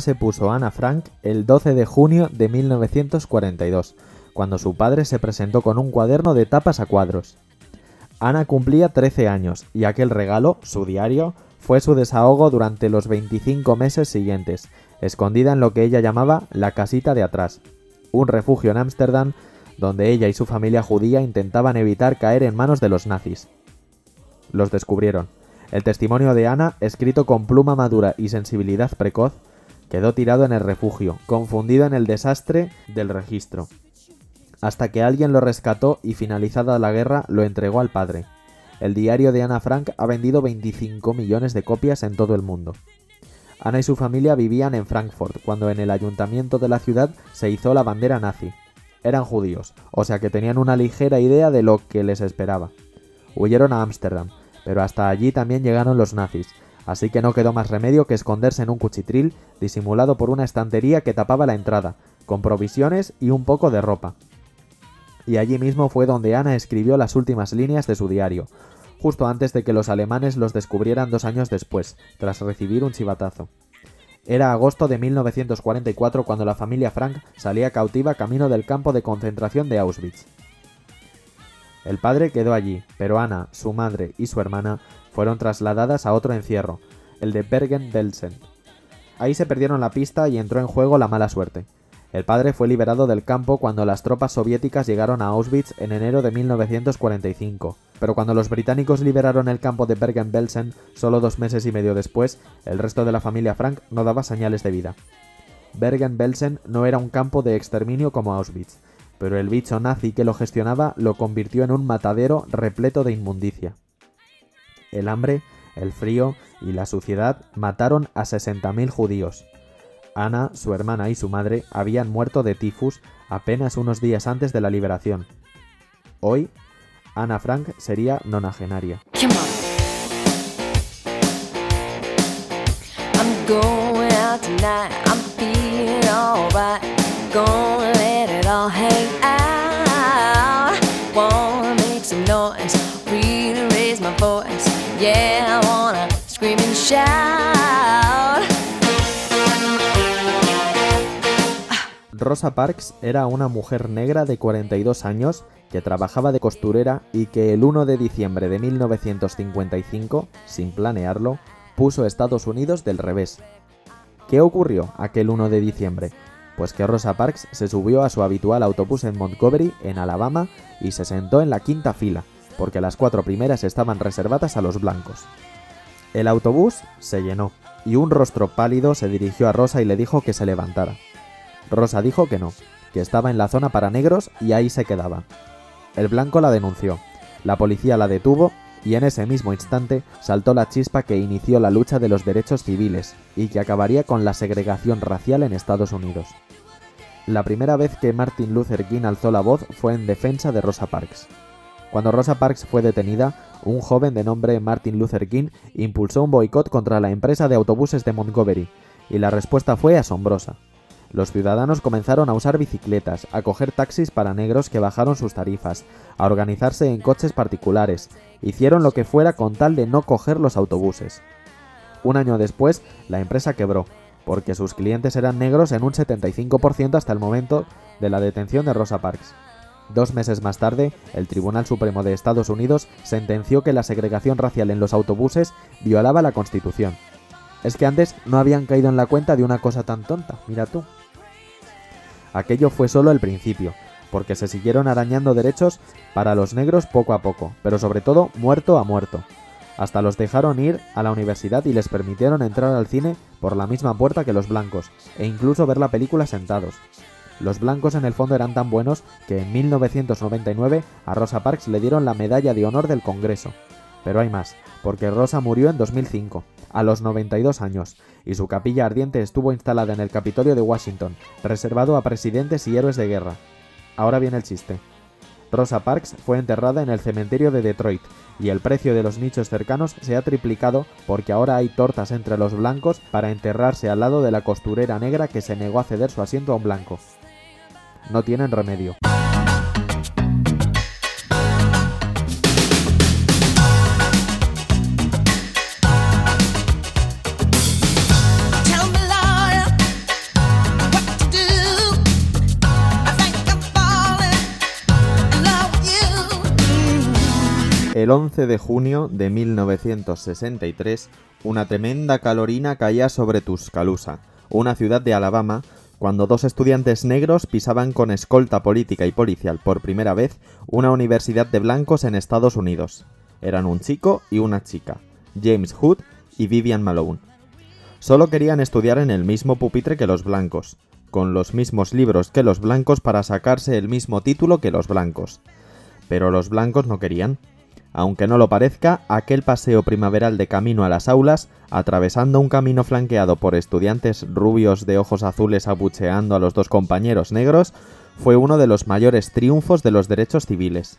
Se puso Ana Frank el 12 de junio de 1942, cuando su padre se presentó con un cuaderno de tapas a cuadros. Ana cumplía 13 años y aquel regalo, su diario, fue su desahogo durante los 25 meses siguientes, escondida en lo que ella llamaba la casita de atrás, un refugio en Ámsterdam donde ella y su familia judía intentaban evitar caer en manos de los nazis. Los descubrieron. El testimonio de Ana, escrito con pluma madura y sensibilidad precoz, quedó tirado en el refugio, confundido en el desastre del registro, hasta que alguien lo rescató y finalizada la guerra lo entregó al padre. El diario de Ana Frank ha vendido 25 millones de copias en todo el mundo. Ana y su familia vivían en Frankfurt cuando en el ayuntamiento de la ciudad se hizo la bandera nazi. Eran judíos, o sea que tenían una ligera idea de lo que les esperaba. Huyeron a Ámsterdam, pero hasta allí también llegaron los nazis, así que no quedó más remedio que esconderse en un cuchitril disimulado por una estantería que tapaba la entrada, con provisiones y un poco de ropa. Y allí mismo fue donde Ana escribió las últimas líneas de su diario, justo antes de que los alemanes los descubrieran dos años después, tras recibir un chivatazo. Era agosto de 1944 cuando la familia Frank salía cautiva camino del campo de concentración de Auschwitz. El padre quedó allí, pero Ana, su madre y su hermana fueron trasladadas a otro encierro, el de Bergen-Belsen. Ahí se perdieron la pista y entró en juego la mala suerte. El padre fue liberado del campo cuando las tropas soviéticas llegaron a Auschwitz en enero de 1945, pero cuando los británicos liberaron el campo de Bergen-Belsen solo dos meses y medio después, el resto de la familia Frank no daba señales de vida. Bergen-Belsen no era un campo de exterminio como Auschwitz, pero el bicho nazi que lo gestionaba lo convirtió en un matadero repleto de inmundicia. El hambre, el frío y la suciedad mataron a 60.000 judíos. Ana, su hermana y su madre habían muerto de tifus apenas unos días antes de la liberación. Hoy, Ana Frank sería nonagenaria. Rosa Parks era una mujer negra de 42 años que trabajaba de costurera y que el 1 de diciembre de 1955, sin planearlo, puso Estados Unidos del revés. ¿Qué ocurrió aquel 1 de diciembre? Pues que Rosa Parks se subió a su habitual autobús en Montgomery, en Alabama, y se sentó en la quinta fila, porque las cuatro primeras estaban reservadas a los blancos. El autobús se llenó, y un rostro pálido se dirigió a Rosa y le dijo que se levantara. Rosa dijo que no, que estaba en la zona para negros y ahí se quedaba. El blanco la denunció, la policía la detuvo y en ese mismo instante saltó la chispa que inició la lucha de los derechos civiles y que acabaría con la segregación racial en Estados Unidos. La primera vez que Martin Luther King alzó la voz fue en defensa de Rosa Parks. Cuando Rosa Parks fue detenida, un joven de nombre Martin Luther King impulsó un boicot contra la empresa de autobuses de Montgomery, y la respuesta fue asombrosa. Los ciudadanos comenzaron a usar bicicletas, a coger taxis para negros que bajaron sus tarifas, a organizarse en coches particulares, hicieron lo que fuera con tal de no coger los autobuses. Un año después, la empresa quebró, porque sus clientes eran negros en un 75% hasta el momento de la detención de Rosa Parks. Dos meses más tarde, el Tribunal Supremo de Estados Unidos sentenció que la segregación racial en los autobuses violaba la Constitución. Es que antes no habían caído en la cuenta de una cosa tan tonta, mira tú. Aquello fue solo el principio, porque se siguieron arañando derechos para los negros poco a poco, pero sobre todo muerto a muerto. Hasta los dejaron ir a la universidad y les permitieron entrar al cine por la misma puerta que los blancos, e incluso ver la película sentados. Los blancos en el fondo eran tan buenos que en 1999 a Rosa Parks le dieron la medalla de honor del Congreso. Pero hay más, porque Rosa murió en 2005, a los 92 años, y su capilla ardiente estuvo instalada en el Capitolio de Washington, reservado a presidentes y héroes de guerra. Ahora viene el chiste. Rosa Parks fue enterrada en el cementerio de Detroit, y el precio de los nichos cercanos se ha triplicado porque ahora hay tortas entre los blancos para enterrarse al lado de la costurera negra que se negó a ceder su asiento a un blanco. No tienen remedio. El 11 de junio de 1963, una tremenda calorina caía sobre Tuscaloosa, una ciudad de Alabama, cuando dos estudiantes negros pisaban con escolta política y policial por primera vez una universidad de blancos en Estados Unidos. Eran un chico y una chica, James Hood y Vivian Malone. Solo querían estudiar en el mismo pupitre que los blancos, con los mismos libros que los blancos para sacarse el mismo título que los blancos. Pero los blancos no querían. Aunque no lo parezca, aquel paseo primaveral de camino a las aulas, atravesando un camino flanqueado por estudiantes rubios de ojos azules abucheando a los dos compañeros negros, fue uno de los mayores triunfos de los derechos civiles.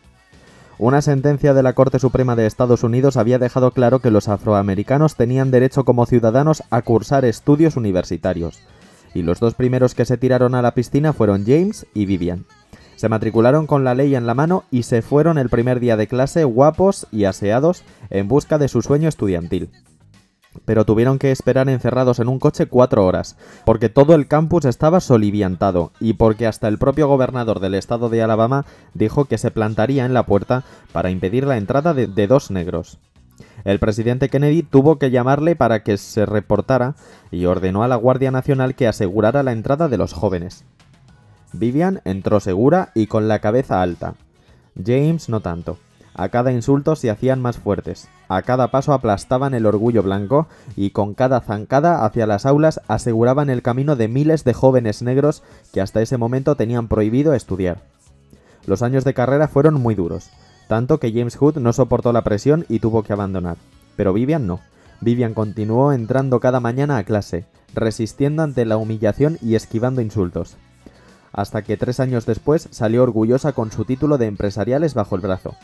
Una sentencia de la Corte Suprema de Estados Unidos había dejado claro que los afroamericanos tenían derecho como ciudadanos a cursar estudios universitarios, y los dos primeros que se tiraron a la piscina fueron James y Vivian. Se matricularon con la ley en la mano y se fueron el primer día de clase guapos y aseados en busca de su sueño estudiantil. Pero tuvieron que esperar encerrados en un coche cuatro horas, porque todo el campus estaba soliviantado y porque hasta el propio gobernador del estado de Alabama dijo que se plantaría en la puerta para impedir la entrada de, de dos negros. El presidente Kennedy tuvo que llamarle para que se reportara y ordenó a la Guardia Nacional que asegurara la entrada de los jóvenes. Vivian entró segura y con la cabeza alta. James no tanto. A cada insulto se hacían más fuertes, a cada paso aplastaban el orgullo blanco y con cada zancada hacia las aulas aseguraban el camino de miles de jóvenes negros que hasta ese momento tenían prohibido estudiar. Los años de carrera fueron muy duros, tanto que James Hood no soportó la presión y tuvo que abandonar. Pero Vivian no. Vivian continuó entrando cada mañana a clase, resistiendo ante la humillación y esquivando insultos hasta que tres años después salió orgullosa con su título de empresariales bajo el brazo.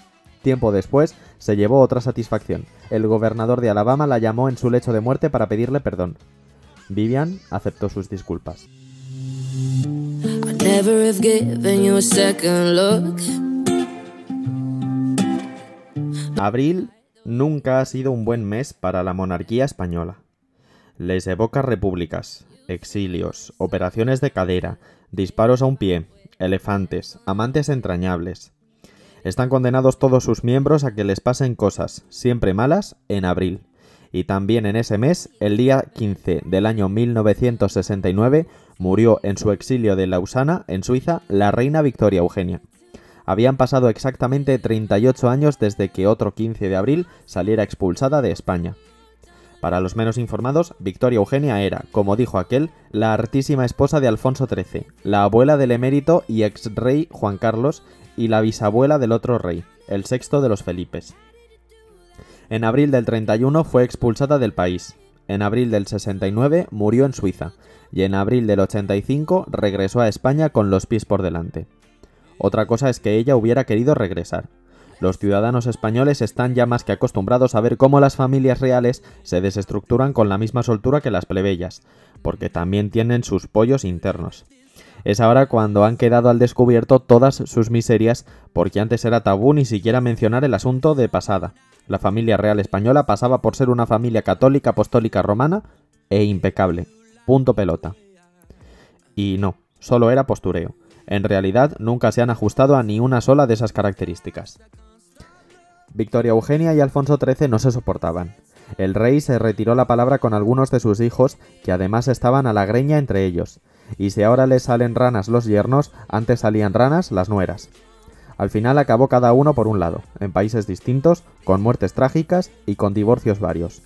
Tiempo después se llevó otra satisfacción. El gobernador de Alabama la llamó en su lecho de muerte para pedirle perdón. Vivian aceptó sus disculpas. Abril nunca ha sido un buen mes para la monarquía española. Les evoca repúblicas, exilios, operaciones de cadera, disparos a un pie, elefantes, amantes entrañables. Están condenados todos sus miembros a que les pasen cosas, siempre malas, en abril. Y también en ese mes, el día 15 del año 1969, murió en su exilio de Lausana, en Suiza, la reina Victoria Eugenia. Habían pasado exactamente 38 años desde que otro 15 de abril saliera expulsada de España. Para los menos informados, Victoria Eugenia era, como dijo aquel, la artísima esposa de Alfonso XIII, la abuela del emérito y ex rey Juan Carlos y la bisabuela del otro rey, el sexto de los Felipes. En abril del 31 fue expulsada del país, en abril del 69 murió en Suiza, y en abril del 85 regresó a España con los pies por delante. Otra cosa es que ella hubiera querido regresar. Los ciudadanos españoles están ya más que acostumbrados a ver cómo las familias reales se desestructuran con la misma soltura que las plebeyas, porque también tienen sus pollos internos. Es ahora cuando han quedado al descubierto todas sus miserias, porque antes era tabú ni siquiera mencionar el asunto de pasada. La familia real española pasaba por ser una familia católica apostólica romana e impecable. Punto pelota. Y no, solo era postureo. En realidad nunca se han ajustado a ni una sola de esas características. Victoria Eugenia y Alfonso XIII no se soportaban. El rey se retiró la palabra con algunos de sus hijos, que además estaban a la greña entre ellos, y si ahora les salen ranas los yernos, antes salían ranas las nueras. Al final acabó cada uno por un lado, en países distintos, con muertes trágicas y con divorcios varios.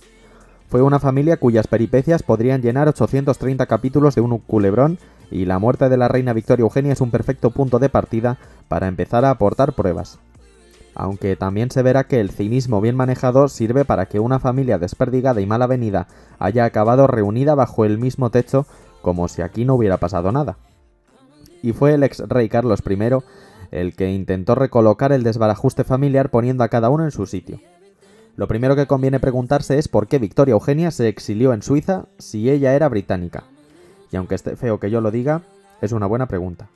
Fue una familia cuyas peripecias podrían llenar 830 capítulos de un culebrón y la muerte de la reina Victoria Eugenia es un perfecto punto de partida para empezar a aportar pruebas aunque también se verá que el cinismo bien manejado sirve para que una familia desperdigada y mal avenida haya acabado reunida bajo el mismo techo como si aquí no hubiera pasado nada. Y fue el ex rey Carlos I el que intentó recolocar el desbarajuste familiar poniendo a cada uno en su sitio. Lo primero que conviene preguntarse es por qué Victoria Eugenia se exilió en Suiza si ella era británica. Y aunque esté feo que yo lo diga, es una buena pregunta.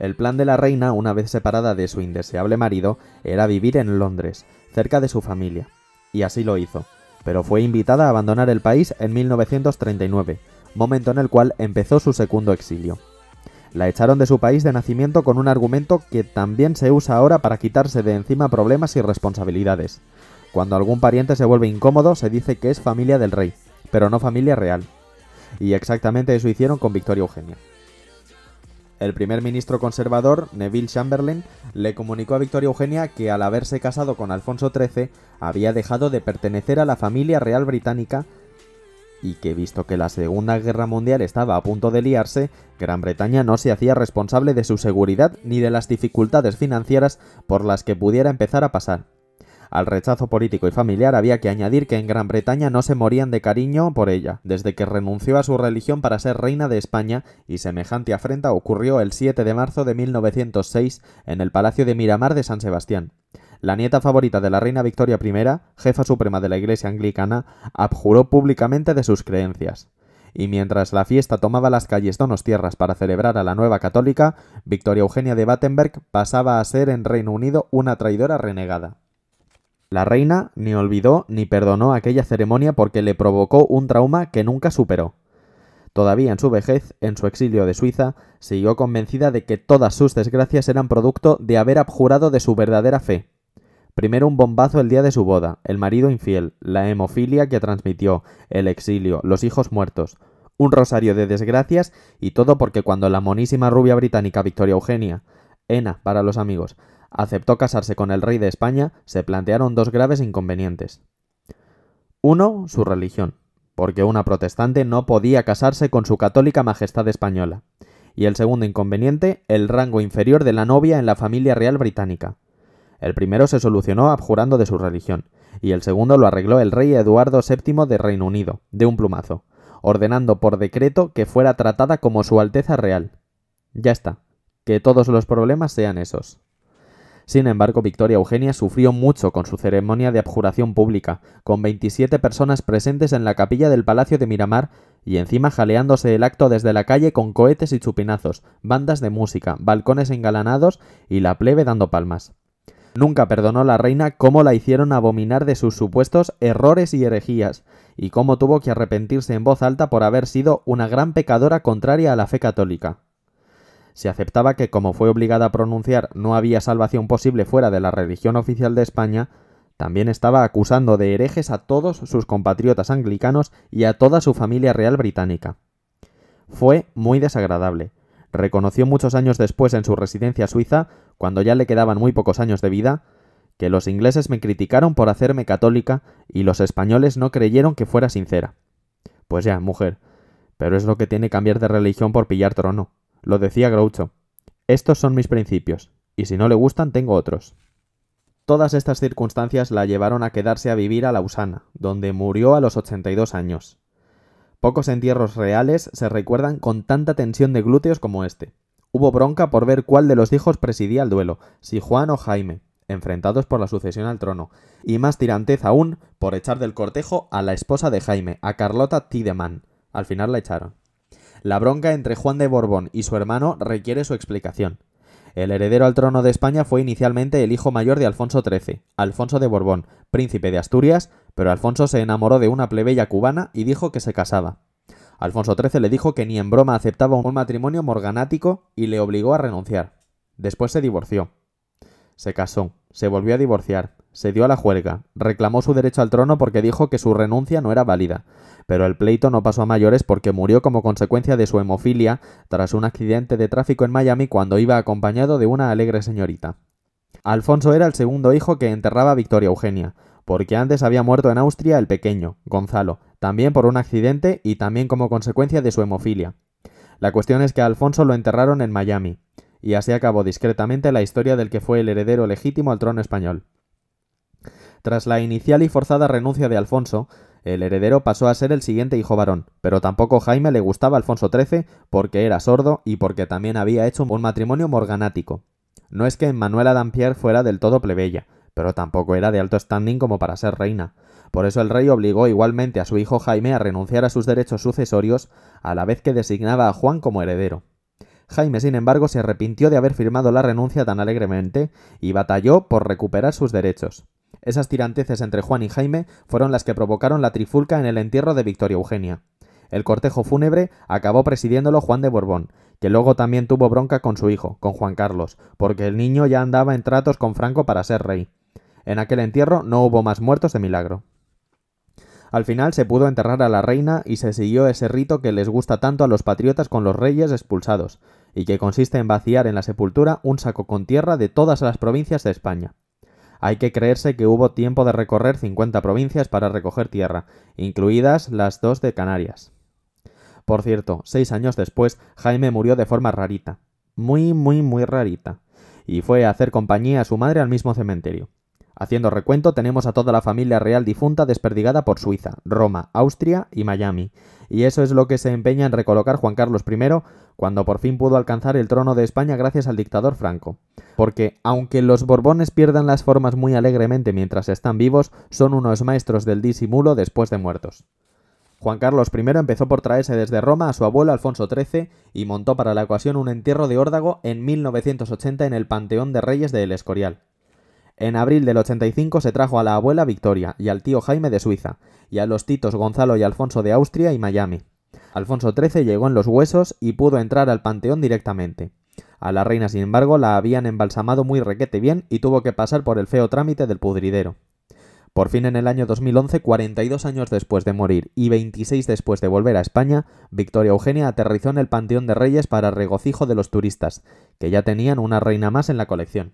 El plan de la reina, una vez separada de su indeseable marido, era vivir en Londres, cerca de su familia. Y así lo hizo, pero fue invitada a abandonar el país en 1939, momento en el cual empezó su segundo exilio. La echaron de su país de nacimiento con un argumento que también se usa ahora para quitarse de encima problemas y responsabilidades. Cuando algún pariente se vuelve incómodo, se dice que es familia del rey, pero no familia real. Y exactamente eso hicieron con Victoria Eugenia. El primer ministro conservador, Neville Chamberlain, le comunicó a Victoria Eugenia que al haberse casado con Alfonso XIII había dejado de pertenecer a la familia real británica y que visto que la Segunda Guerra Mundial estaba a punto de liarse, Gran Bretaña no se hacía responsable de su seguridad ni de las dificultades financieras por las que pudiera empezar a pasar. Al rechazo político y familiar había que añadir que en Gran Bretaña no se morían de cariño por ella, desde que renunció a su religión para ser reina de España, y semejante afrenta ocurrió el 7 de marzo de 1906 en el Palacio de Miramar de San Sebastián. La nieta favorita de la reina Victoria I, jefa suprema de la Iglesia anglicana, abjuró públicamente de sus creencias y mientras la fiesta tomaba las calles tierras para celebrar a la nueva católica, Victoria Eugenia de Battenberg pasaba a ser en Reino Unido una traidora renegada. La reina ni olvidó ni perdonó aquella ceremonia porque le provocó un trauma que nunca superó. Todavía en su vejez, en su exilio de Suiza, siguió convencida de que todas sus desgracias eran producto de haber abjurado de su verdadera fe. Primero un bombazo el día de su boda, el marido infiel, la hemofilia que transmitió, el exilio, los hijos muertos, un rosario de desgracias y todo porque cuando la monísima rubia británica Victoria Eugenia, Ena para los amigos, aceptó casarse con el rey de España, se plantearon dos graves inconvenientes. Uno, su religión, porque una protestante no podía casarse con su católica majestad española. Y el segundo inconveniente, el rango inferior de la novia en la familia real británica. El primero se solucionó abjurando de su religión, y el segundo lo arregló el rey Eduardo VII de Reino Unido, de un plumazo, ordenando por decreto que fuera tratada como Su Alteza Real. Ya está, que todos los problemas sean esos. Sin embargo, Victoria Eugenia sufrió mucho con su ceremonia de abjuración pública, con 27 personas presentes en la capilla del Palacio de Miramar y encima jaleándose el acto desde la calle con cohetes y chupinazos, bandas de música, balcones engalanados y la plebe dando palmas. Nunca perdonó la reina cómo la hicieron abominar de sus supuestos errores y herejías, y cómo tuvo que arrepentirse en voz alta por haber sido una gran pecadora contraria a la fe católica se aceptaba que como fue obligada a pronunciar no había salvación posible fuera de la religión oficial de España, también estaba acusando de herejes a todos sus compatriotas anglicanos y a toda su familia real británica. Fue muy desagradable. Reconoció muchos años después en su residencia suiza, cuando ya le quedaban muy pocos años de vida, que los ingleses me criticaron por hacerme católica y los españoles no creyeron que fuera sincera. Pues ya, mujer, pero es lo que tiene cambiar de religión por pillar trono. Lo decía Groucho. Estos son mis principios, y si no le gustan tengo otros. Todas estas circunstancias la llevaron a quedarse a vivir a Lausana, donde murió a los 82 años. Pocos entierros reales se recuerdan con tanta tensión de glúteos como este. Hubo bronca por ver cuál de los hijos presidía el duelo, si Juan o Jaime, enfrentados por la sucesión al trono, y más tirantez aún por echar del cortejo a la esposa de Jaime, a Carlota Tiedemann. Al final la echaron. La bronca entre Juan de Borbón y su hermano requiere su explicación. El heredero al trono de España fue inicialmente el hijo mayor de Alfonso XIII, Alfonso de Borbón, príncipe de Asturias, pero Alfonso se enamoró de una plebeya cubana y dijo que se casaba. Alfonso XIII le dijo que ni en broma aceptaba un matrimonio morganático y le obligó a renunciar. Después se divorció. Se casó, se volvió a divorciar, se dio a la juerga, reclamó su derecho al trono porque dijo que su renuncia no era válida, pero el pleito no pasó a mayores porque murió como consecuencia de su hemofilia tras un accidente de tráfico en Miami cuando iba acompañado de una alegre señorita. Alfonso era el segundo hijo que enterraba Victoria Eugenia, porque antes había muerto en Austria el pequeño, Gonzalo, también por un accidente y también como consecuencia de su hemofilia. La cuestión es que a Alfonso lo enterraron en Miami, y así acabó discretamente la historia del que fue el heredero legítimo al trono español. Tras la inicial y forzada renuncia de Alfonso, el heredero pasó a ser el siguiente hijo varón, pero tampoco Jaime le gustaba Alfonso XIII porque era sordo y porque también había hecho un matrimonio morganático. No es que Manuela Dampierre fuera del todo plebeya, pero tampoco era de alto standing como para ser reina. Por eso el rey obligó igualmente a su hijo Jaime a renunciar a sus derechos sucesorios, a la vez que designaba a Juan como heredero. Jaime, sin embargo, se arrepintió de haber firmado la renuncia tan alegremente y batalló por recuperar sus derechos. Esas tiranteces entre Juan y Jaime fueron las que provocaron la trifulca en el entierro de Victoria Eugenia. El cortejo fúnebre acabó presidiéndolo Juan de Borbón, que luego también tuvo bronca con su hijo, con Juan Carlos, porque el niño ya andaba en tratos con Franco para ser rey. En aquel entierro no hubo más muertos de milagro. Al final se pudo enterrar a la reina y se siguió ese rito que les gusta tanto a los patriotas con los reyes expulsados, y que consiste en vaciar en la sepultura un saco con tierra de todas las provincias de España. Hay que creerse que hubo tiempo de recorrer 50 provincias para recoger tierra, incluidas las dos de Canarias. Por cierto, seis años después, Jaime murió de forma rarita. Muy, muy, muy rarita. Y fue a hacer compañía a su madre al mismo cementerio. Haciendo recuento tenemos a toda la familia real difunta desperdigada por Suiza, Roma, Austria y Miami, y eso es lo que se empeña en recolocar Juan Carlos I cuando por fin pudo alcanzar el trono de España gracias al dictador Franco. Porque, aunque los Borbones pierdan las formas muy alegremente mientras están vivos, son unos maestros del disimulo después de muertos. Juan Carlos I empezó por traerse desde Roma a su abuelo Alfonso XIII y montó para la ocasión un entierro de órdago en 1980 en el Panteón de Reyes de El Escorial. En abril del 85 se trajo a la abuela Victoria y al tío Jaime de Suiza, y a los titos Gonzalo y Alfonso de Austria y Miami. Alfonso XIII llegó en los huesos y pudo entrar al panteón directamente. A la reina, sin embargo, la habían embalsamado muy requete bien y tuvo que pasar por el feo trámite del pudridero. Por fin en el año 2011, 42 años después de morir y 26 después de volver a España, Victoria Eugenia aterrizó en el Panteón de Reyes para regocijo de los turistas, que ya tenían una reina más en la colección.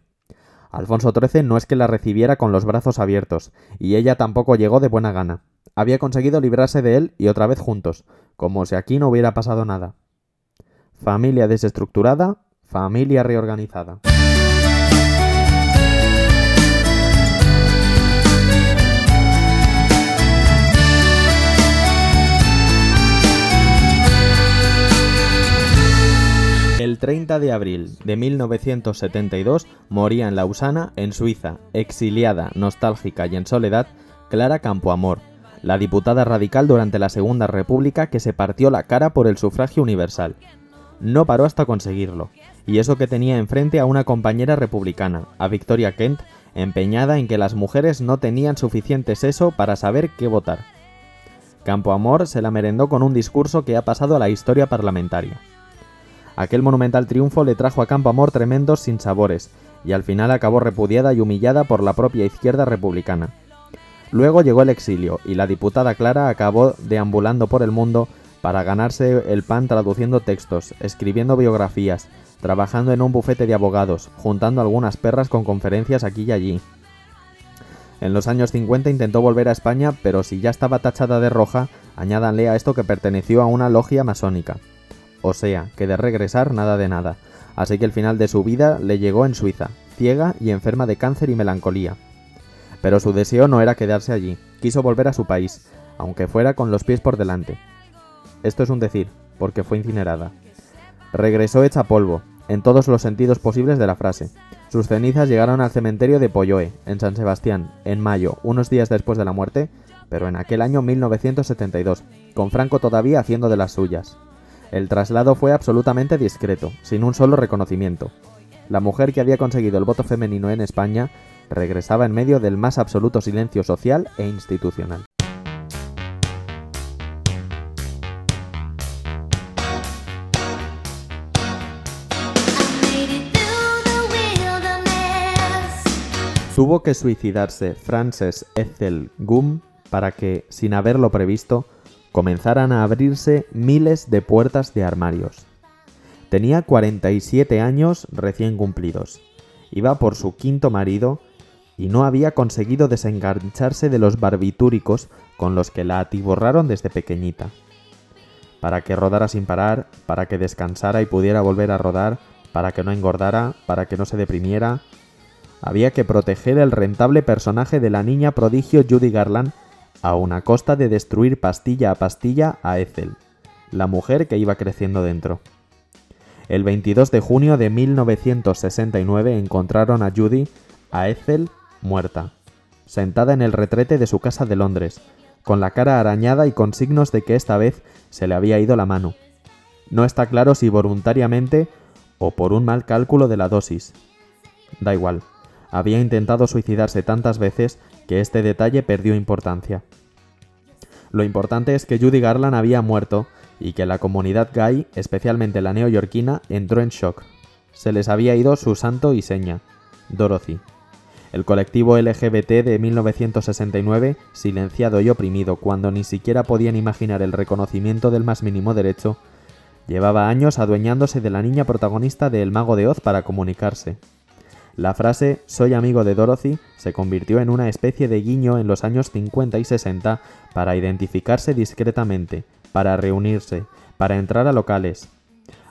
Alfonso XIII no es que la recibiera con los brazos abiertos, y ella tampoco llegó de buena gana. Había conseguido librarse de él y otra vez juntos, como si aquí no hubiera pasado nada. Familia desestructurada, familia reorganizada. El 30 de abril de 1972 moría en Lausana, en Suiza, exiliada, nostálgica y en soledad, Clara Campoamor, la diputada radical durante la Segunda República que se partió la cara por el sufragio universal. No paró hasta conseguirlo, y eso que tenía enfrente a una compañera republicana, a Victoria Kent, empeñada en que las mujeres no tenían suficiente seso para saber qué votar. Campoamor se la merendó con un discurso que ha pasado a la historia parlamentaria. Aquel monumental triunfo le trajo a Campo Amor tremendos sinsabores, y al final acabó repudiada y humillada por la propia izquierda republicana. Luego llegó el exilio, y la diputada Clara acabó deambulando por el mundo para ganarse el pan traduciendo textos, escribiendo biografías, trabajando en un bufete de abogados, juntando algunas perras con conferencias aquí y allí. En los años 50 intentó volver a España, pero si ya estaba tachada de roja, añádanle a esto que perteneció a una logia masónica. O sea, que de regresar nada de nada. Así que el final de su vida le llegó en Suiza, ciega y enferma de cáncer y melancolía. Pero su deseo no era quedarse allí, quiso volver a su país, aunque fuera con los pies por delante. Esto es un decir, porque fue incinerada. Regresó hecha polvo, en todos los sentidos posibles de la frase. Sus cenizas llegaron al cementerio de Polloe, en San Sebastián, en mayo, unos días después de la muerte, pero en aquel año 1972, con Franco todavía haciendo de las suyas. El traslado fue absolutamente discreto, sin un solo reconocimiento. La mujer que había conseguido el voto femenino en España regresaba en medio del más absoluto silencio social e institucional. Tuvo que suicidarse Frances Ethel Gum para que, sin haberlo previsto, comenzaran a abrirse miles de puertas de armarios. Tenía 47 años recién cumplidos. Iba por su quinto marido y no había conseguido desengancharse de los barbitúricos con los que la atiborraron desde pequeñita. Para que rodara sin parar, para que descansara y pudiera volver a rodar, para que no engordara, para que no se deprimiera, había que proteger el rentable personaje de la niña prodigio Judy Garland a una costa de destruir pastilla a pastilla a Ethel, la mujer que iba creciendo dentro. El 22 de junio de 1969 encontraron a Judy, a Ethel, muerta, sentada en el retrete de su casa de Londres, con la cara arañada y con signos de que esta vez se le había ido la mano. No está claro si voluntariamente o por un mal cálculo de la dosis. Da igual, había intentado suicidarse tantas veces que este detalle perdió importancia. Lo importante es que Judy Garland había muerto y que la comunidad gay, especialmente la neoyorquina, entró en shock. Se les había ido su santo y seña, Dorothy. El colectivo LGBT de 1969, silenciado y oprimido cuando ni siquiera podían imaginar el reconocimiento del más mínimo derecho, llevaba años adueñándose de la niña protagonista de El Mago de Oz para comunicarse. La frase Soy amigo de Dorothy se convirtió en una especie de guiño en los años 50 y 60 para identificarse discretamente, para reunirse, para entrar a locales.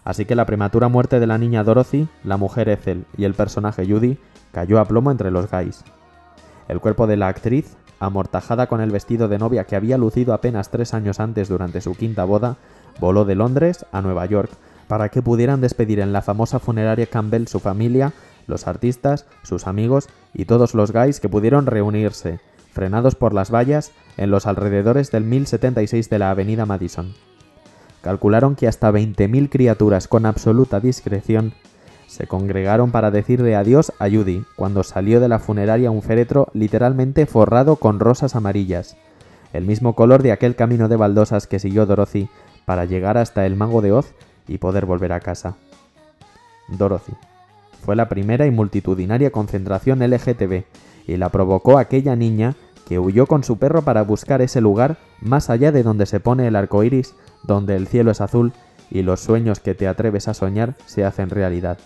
Así que la prematura muerte de la niña Dorothy, la mujer Ethel y el personaje Judy cayó a plomo entre los gays. El cuerpo de la actriz, amortajada con el vestido de novia que había lucido apenas tres años antes durante su quinta boda, voló de Londres a Nueva York para que pudieran despedir en la famosa funeraria Campbell su familia, los artistas, sus amigos y todos los gays que pudieron reunirse, frenados por las vallas, en los alrededores del 1076 de la avenida Madison. Calcularon que hasta 20.000 criaturas con absoluta discreción se congregaron para decirle adiós a Judy cuando salió de la funeraria un féretro literalmente forrado con rosas amarillas, el mismo color de aquel camino de baldosas que siguió Dorothy para llegar hasta el mago de Oz y poder volver a casa. Dorothy. Fue la primera y multitudinaria concentración LGTB y la provocó aquella niña que huyó con su perro para buscar ese lugar más allá de donde se pone el arco iris, donde el cielo es azul y los sueños que te atreves a soñar se hacen realidad.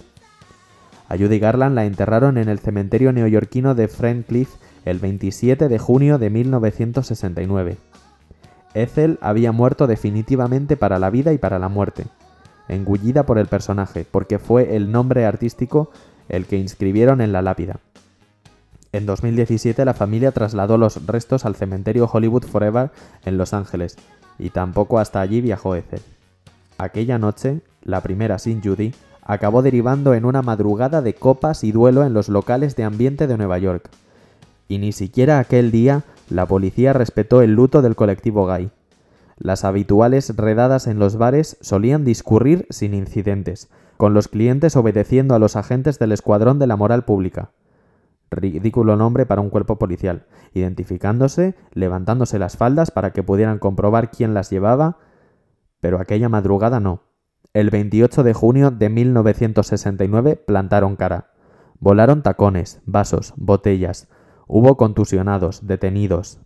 A Judy Garland la enterraron en el cementerio neoyorquino de Cliff el 27 de junio de 1969. Ethel había muerto definitivamente para la vida y para la muerte, engullida por el personaje, porque fue el nombre artístico el que inscribieron en la lápida. En 2017 la familia trasladó los restos al cementerio Hollywood Forever en Los Ángeles, y tampoco hasta allí viajó Ethel. Aquella noche, la primera sin Judy, acabó derivando en una madrugada de copas y duelo en los locales de ambiente de Nueva York. Y ni siquiera aquel día la policía respetó el luto del colectivo gay. Las habituales redadas en los bares solían discurrir sin incidentes, con los clientes obedeciendo a los agentes del Escuadrón de la Moral Pública. Ridículo nombre para un cuerpo policial, identificándose, levantándose las faldas para que pudieran comprobar quién las llevaba, pero aquella madrugada no. El 28 de junio de 1969 plantaron cara. Volaron tacones, vasos, botellas. Hubo contusionados, detenidos.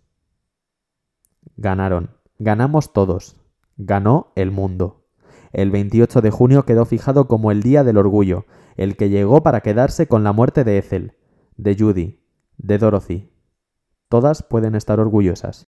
Ganaron. Ganamos todos. Ganó el mundo. El 28 de junio quedó fijado como el Día del Orgullo, el que llegó para quedarse con la muerte de Ethel, de Judy, de Dorothy. Todas pueden estar orgullosas.